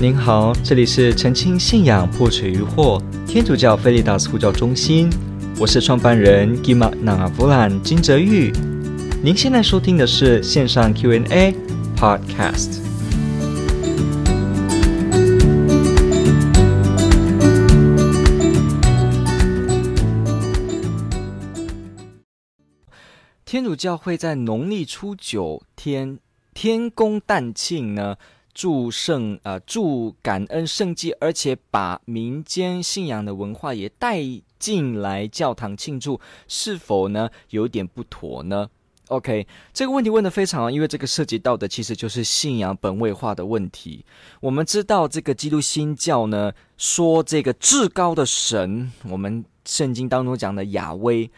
您好，这里是澄清信仰破除疑惑天主教菲利达斯呼叫中心，我是创办人 Gima Navavulan 金泽玉。您现在收听的是线上 Q&A Podcast。天主教会在农历初九天天公诞庆呢，祝圣呃祝感恩圣祭，而且把民间信仰的文化也带进来教堂庆祝，是否呢有点不妥呢？OK，这个问题问得非常好，因为这个涉及到的其实就是信仰本位化的问题。我们知道这个基督新教呢说这个至高的神，我们圣经当中讲的雅威，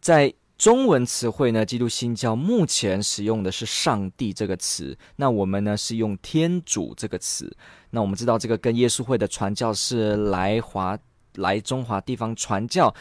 在。中文词汇呢，基督新教目前使用的是“上帝”这个词，那我们呢是用“天主”这个词。那我们知道这个跟耶稣会的传教士来华来中华地方传教。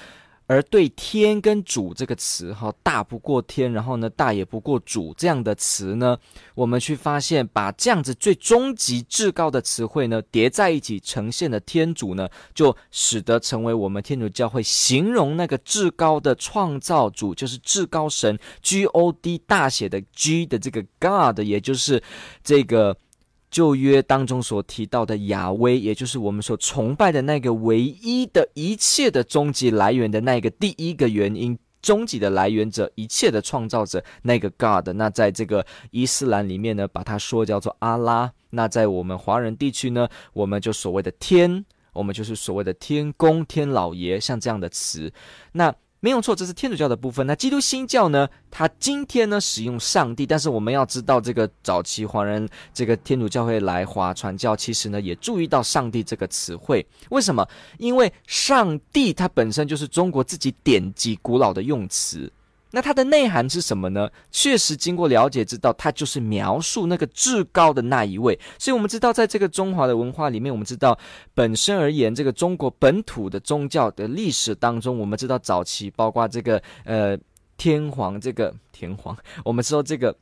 而对“天”跟“主”这个词，哈，大不过天，然后呢，大也不过主这样的词呢，我们去发现，把这样子最终极至高的词汇呢叠在一起呈现的天主呢，就使得成为我们天主教会形容那个至高的创造主，就是至高神 G O D 大写的 G 的这个 God，也就是这个。旧约当中所提到的雅威，也就是我们所崇拜的那个唯一的一切的终极来源的那个第一个原因，终极的来源者，一切的创造者，那个 God。那在这个伊斯兰里面呢，把它说叫做阿拉。那在我们华人地区呢，我们就所谓的天，我们就是所谓的天公、天老爷，像这样的词。那没有错，这是天主教的部分。那基督新教呢？它今天呢使用上帝，但是我们要知道，这个早期华人这个天主教会来华传教，其实呢也注意到上帝这个词汇。为什么？因为上帝它本身就是中国自己典籍古老的用词。那它的内涵是什么呢？确实经过了解，知道它就是描述那个至高的那一位。所以，我们知道，在这个中华的文化里面，我们知道本身而言，这个中国本土的宗教的历史当中，我们知道早期包括这个呃天皇，这个天皇，我们说这个。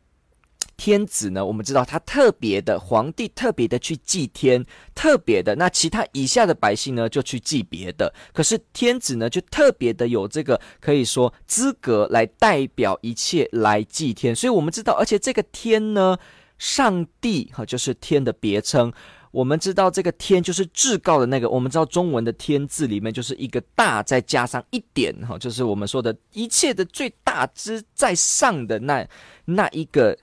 天子呢，我们知道他特别的皇帝，特别的去祭天，特别的。那其他以下的百姓呢，就去祭别的。可是天子呢，就特别的有这个可以说资格来代表一切来祭天。所以我们知道，而且这个天呢，上帝哈，就是天的别称。我们知道这个天就是至高的那个。我们知道中文的天字里面就是一个大，再加上一点哈，就是我们说的一切的最大之在上的那那一个。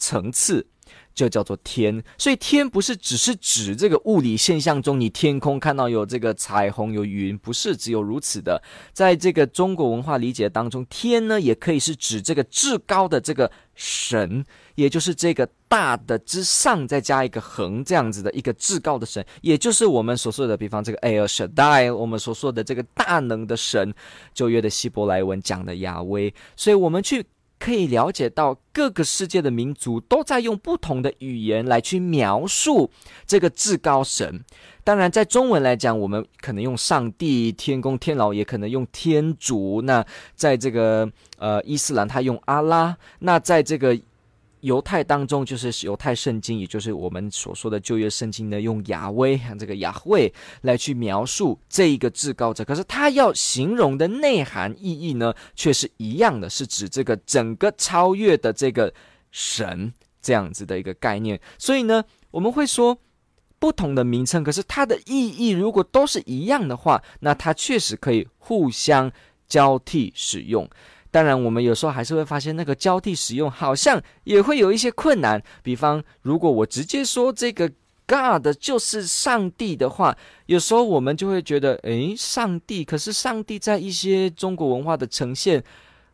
层次就叫做天，所以天不是只是指这个物理现象中你天空看到有这个彩虹有云，不是只有如此的。在这个中国文化理解当中，天呢也可以是指这个至高的这个神，也就是这个大的之上再加一个横这样子的一个至高的神，也就是我们所说的，比方这个 El Shaddai，我们所说的这个大能的神，旧约的希伯来文讲的亚威，所以我们去。可以了解到各个世界的民族都在用不同的语言来去描述这个至高神。当然，在中文来讲，我们可能用上帝、天公、天老，也可能用天主。那在这个呃伊斯兰，他用阿拉。那在这个。犹太当中，就是犹太圣经，也就是我们所说的旧约圣经呢，用雅威这个雅慧来去描述这一个至高者。可是他要形容的内涵意义呢，却是一样的，是指这个整个超越的这个神这样子的一个概念。所以呢，我们会说不同的名称，可是它的意义如果都是一样的话，那它确实可以互相交替使用。当然，我们有时候还是会发现，那个交替使用好像也会有一些困难。比方，如果我直接说这个 God 就是上帝的话，有时候我们就会觉得，诶，上帝，可是上帝在一些中国文化的呈现。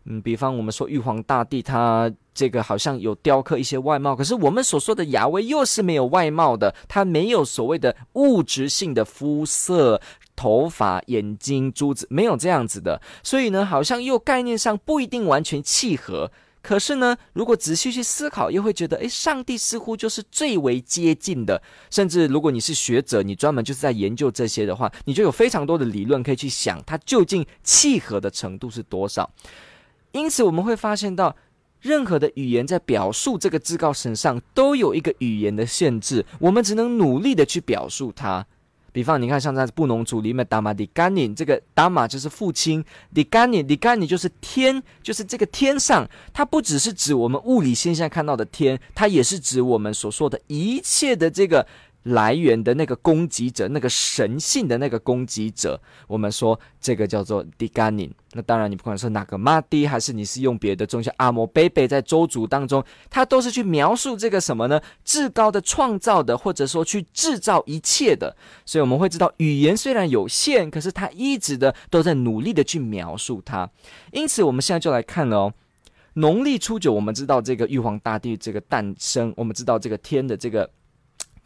嗯，比方我们说玉皇大帝，他这个好像有雕刻一些外貌，可是我们所说的雅威又是没有外貌的，他没有所谓的物质性的肤色、头发、眼睛、珠子，没有这样子的，所以呢，好像又概念上不一定完全契合。可是呢，如果仔细去思考，又会觉得，诶，上帝似乎就是最为接近的。甚至如果你是学者，你专门就是在研究这些的话，你就有非常多的理论可以去想，它究竟契合的程度是多少。因此，我们会发现到，任何的语言在表述这个至高神上，都有一个语言的限制，我们只能努力的去表述它。比方，你看，像在布农族里面，达玛迪甘尼，这个达玛就是父亲，迪甘尼，迪甘尼就是天，就是这个天上，它不只是指我们物理现象看到的天，它也是指我们所说的一切的这个。来源的那个攻击者，那个神性的那个攻击者，我们说这个叫做迪甘宁。那当然，你不管是哪个马蒂，还是你是用别的宗教阿摩贝贝，在周族当中，它都是去描述这个什么呢？至高的创造的，或者说去制造一切的。所以我们会知道，语言虽然有限，可是它一直的都在努力的去描述它。因此，我们现在就来看了哦，农历初九，我们知道这个玉皇大帝这个诞生，我们知道这个天的这个。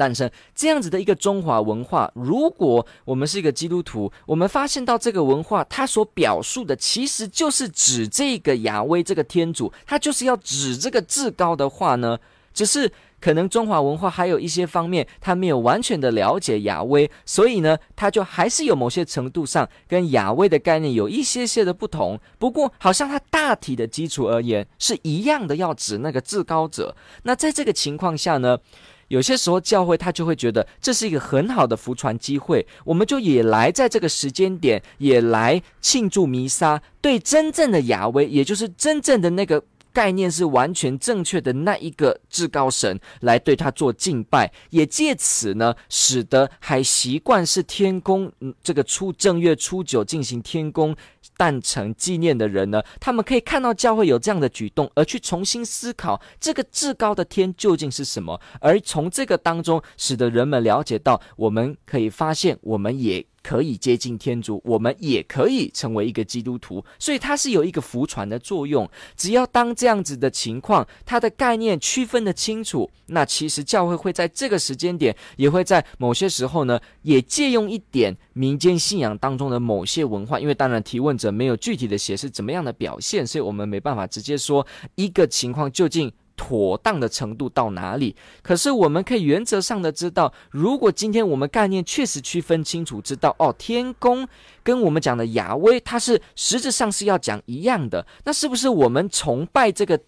诞生这样子的一个中华文化，如果我们是一个基督徒，我们发现到这个文化，它所表述的其实就是指这个亚威这个天主，它就是要指这个至高的话呢。只是可能中华文化还有一些方面，他没有完全的了解亚威，所以呢，他就还是有某些程度上跟亚威的概念有一些些的不同。不过，好像它大体的基础而言是一样的，要指那个至高者。那在这个情况下呢，有些时候，教会他就会觉得这是一个很好的福传机会，我们就也来在这个时间点，也来庆祝弥撒，对真正的亚威，也就是真正的那个概念是完全正确的那一个至高神，来对他做敬拜，也借此呢，使得还习惯是天公，嗯，这个初正月初九进行天公。诞辰纪念的人呢，他们可以看到教会有这样的举动，而去重新思考这个至高的天究竟是什么，而从这个当中，使得人们了解到，我们可以发现，我们也。可以接近天主，我们也可以成为一个基督徒，所以它是有一个福传的作用。只要当这样子的情况，它的概念区分得清楚，那其实教会会在这个时间点，也会在某些时候呢，也借用一点民间信仰当中的某些文化。因为当然提问者没有具体的写是怎么样的表现，所以我们没办法直接说一个情况究竟。妥当的程度到哪里？可是我们可以原则上的知道，如果今天我们概念确实区分清楚，知道哦，天宫跟我们讲的雅威，它是实质上是要讲一样的，那是不是我们崇拜这个？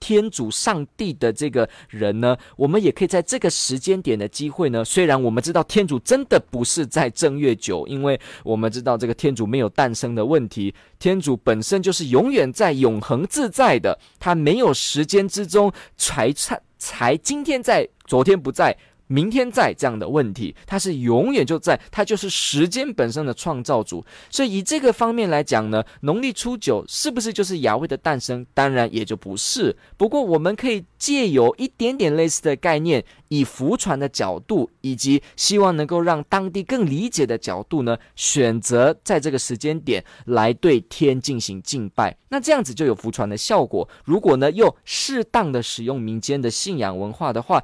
天主上帝的这个人呢，我们也可以在这个时间点的机会呢。虽然我们知道天主真的不是在正月九，因为我们知道这个天主没有诞生的问题，天主本身就是永远在、永恒自在的，他没有时间之中才才才今天在，昨天不在。明天在这样的问题，它是永远就在，它就是时间本身的创造主。所以以这个方面来讲呢，农历初九是不是就是亚威的诞生？当然也就不是。不过我们可以借由一点点类似的概念，以福传的角度，以及希望能够让当地更理解的角度呢，选择在这个时间点来对天进行敬拜。那这样子就有福传的效果。如果呢又适当的使用民间的信仰文化的话，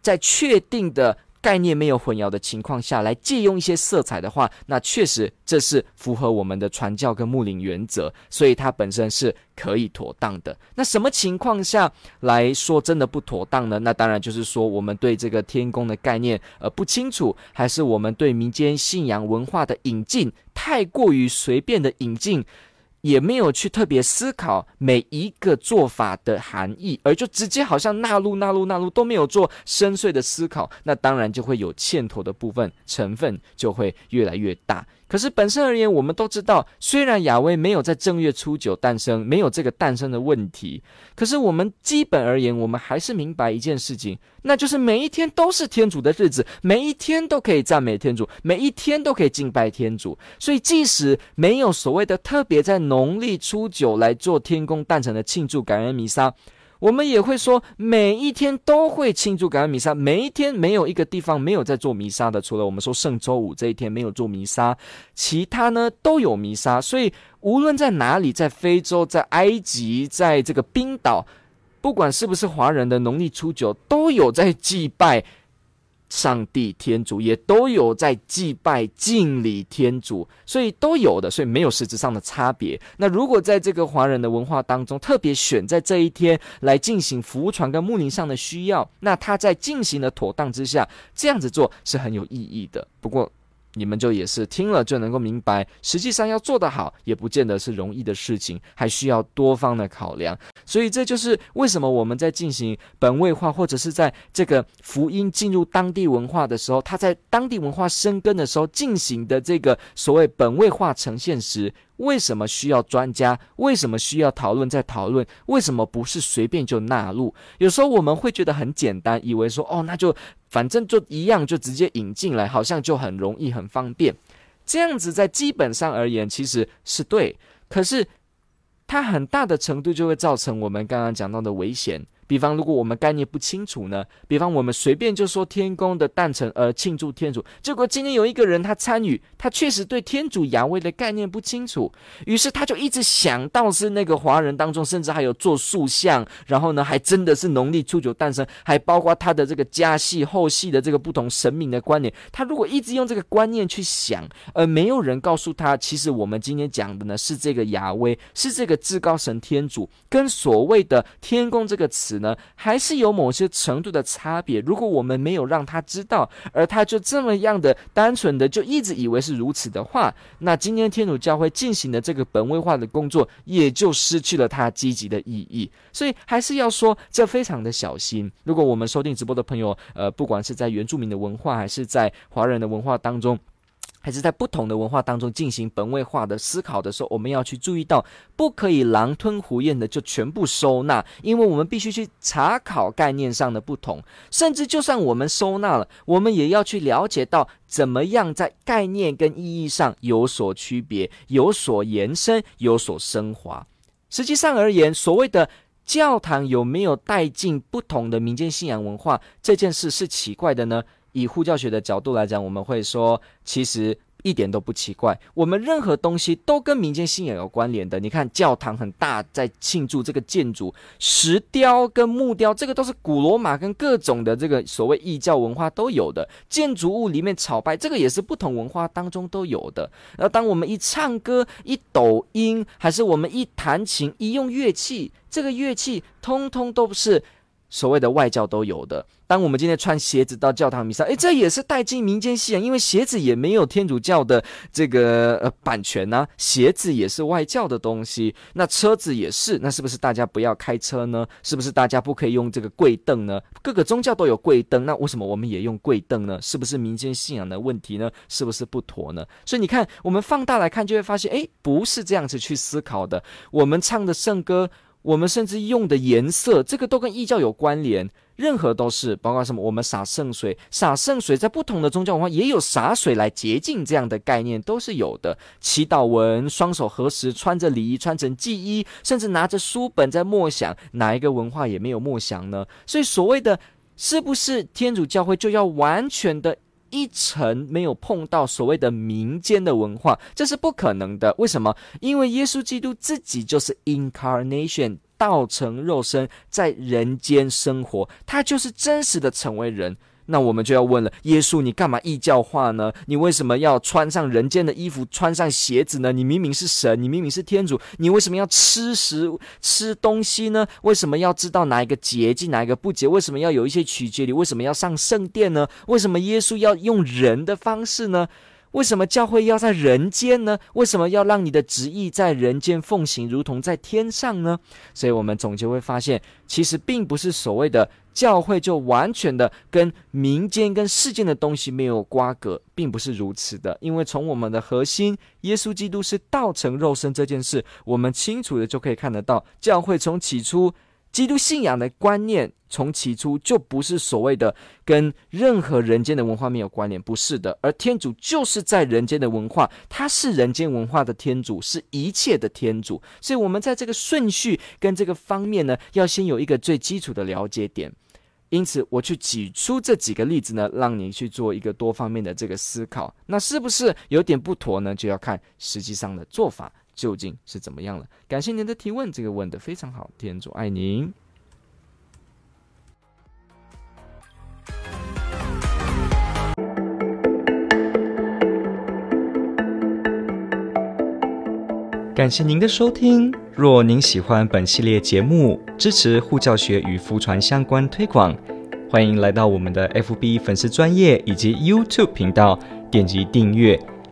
在确定的概念没有混淆的情况下来借用一些色彩的话，那确实这是符合我们的传教跟牧灵原则，所以它本身是可以妥当的。那什么情况下来说真的不妥当呢？那当然就是说我们对这个天宫的概念呃不清楚，还是我们对民间信仰文化的引进太过于随便的引进。也没有去特别思考每一个做法的含义，而就直接好像纳入纳入纳入都没有做深邃的思考，那当然就会有欠妥的部分成分就会越来越大。可是本身而言，我们都知道，虽然亚威没有在正月初九诞生，没有这个诞生的问题，可是我们基本而言，我们还是明白一件事情，那就是每一天都是天主的日子，每一天都可以赞美天主，每一天都可以敬拜天主。所以，即使没有所谓的特别在农历初九来做天公诞辰的庆祝感恩弥撒。我们也会说，每一天都会庆祝感恩弥撒，每一天没有一个地方没有在做弥撒的，除了我们说圣周五这一天没有做弥撒，其他呢都有弥撒。所以无论在哪里，在非洲、在埃及、在这个冰岛，不管是不是华人的农历初九，都有在祭拜。上帝、天主也都有在祭拜、敬礼天主，所以都有的，所以没有实质上的差别。那如果在这个华人的文化当中，特别选在这一天来进行福船跟牧灵上的需要，那他在进行的妥当之下，这样子做是很有意义的。不过，你们就也是听了就能够明白，实际上要做得好，也不见得是容易的事情，还需要多方的考量。所以这就是为什么我们在进行本位化，或者是在这个福音进入当地文化的时候，它在当地文化生根的时候进行的这个所谓本位化呈现时。为什么需要专家？为什么需要讨论再讨论？为什么不是随便就纳入？有时候我们会觉得很简单，以为说哦，那就反正就一样，就直接引进来，好像就很容易、很方便。这样子在基本上而言，其实是对，可是它很大的程度就会造成我们刚刚讲到的危险。比方，如果我们概念不清楚呢？比方，我们随便就说天公的诞辰而庆祝天主，结果今天有一个人他参与，他确实对天主雅威的概念不清楚，于是他就一直想到是那个华人当中，甚至还有做塑像，然后呢，还真的是农历初九诞生，还包括他的这个家系后系的这个不同神明的观念。他如果一直用这个观念去想，而没有人告诉他，其实我们今天讲的呢是这个雅威，是这个至高神天主，跟所谓的天公这个词。呢，还是有某些程度的差别。如果我们没有让他知道，而他就这么样的单纯的就一直以为是如此的话，那今天天主教会进行的这个本位化的工作，也就失去了它积极的意义。所以还是要说，这非常的小心。如果我们收听直播的朋友，呃，不管是在原住民的文化，还是在华人的文化当中，还是在不同的文化当中进行本位化的思考的时候，我们要去注意到，不可以狼吞虎咽的就全部收纳，因为我们必须去查考概念上的不同，甚至就算我们收纳了，我们也要去了解到怎么样在概念跟意义上有所区别、有所延伸、有所升华。实际上而言，所谓的教堂有没有带进不同的民间信仰文化这件事是奇怪的呢？以护教学的角度来讲，我们会说，其实一点都不奇怪。我们任何东西都跟民间信仰有关联的。你看，教堂很大，在庆祝这个建筑；石雕跟木雕，这个都是古罗马跟各种的这个所谓异教文化都有的。建筑物里面朝拜，这个也是不同文化当中都有的。而当我们一唱歌、一抖音，还是我们一弹琴、一用乐器，这个乐器通通都不是。所谓的外教都有的。当我们今天穿鞋子到教堂弥撒，诶，这也是带进民间信仰，因为鞋子也没有天主教的这个呃版权呐、啊，鞋子也是外教的东西。那车子也是，那是不是大家不要开车呢？是不是大家不可以用这个跪凳呢？各个宗教都有跪凳，那为什么我们也用跪凳呢？是不是民间信仰的问题呢？是不是不妥呢？所以你看，我们放大来看，就会发现，诶，不是这样子去思考的。我们唱的圣歌。我们甚至用的颜色，这个都跟异教有关联，任何都是，包括什么？我们洒圣水，洒圣水在不同的宗教文化也有洒水来洁净这样的概念，都是有的。祈祷文，双手合十，穿着礼仪，穿成祭衣，甚至拿着书本在默想，哪一个文化也没有默想呢？所以所谓的，是不是天主教会就要完全的？一层没有碰到所谓的民间的文化，这是不可能的。为什么？因为耶稣基督自己就是 incarnation，道成肉身，在人间生活，他就是真实的成为人。那我们就要问了：耶稣，你干嘛异教化呢？你为什么要穿上人间的衣服，穿上鞋子呢？你明明是神，你明明是天主，你为什么要吃食吃东西呢？为什么要知道哪一个洁净，哪一个不洁？为什么要有一些取节你？为什么要上圣殿呢？为什么耶稣要用人的方式呢？为什么教会要在人间呢？为什么要让你的旨意在人间奉行，如同在天上呢？所以，我们总结会发现，其实并不是所谓的教会就完全的跟民间、跟世间的东西没有瓜葛，并不是如此的。因为从我们的核心，耶稣基督是道成肉身这件事，我们清楚的就可以看得到，教会从起初。基督信仰的观念从起初就不是所谓的跟任何人间的文化没有关联，不是的。而天主就是在人间的文化，他是人间文化的天主，是一切的天主。所以，我们在这个顺序跟这个方面呢，要先有一个最基础的了解点。因此，我去举出这几个例子呢，让你去做一个多方面的这个思考。那是不是有点不妥呢？就要看实际上的做法。究竟是怎么样了？感谢您的提问，这个问的非常好，天主爱您。感谢您的收听。若您喜欢本系列节目，支持护教学与福传相关推广，欢迎来到我们的 FB 粉丝专业以及 YouTube 频道。点击订阅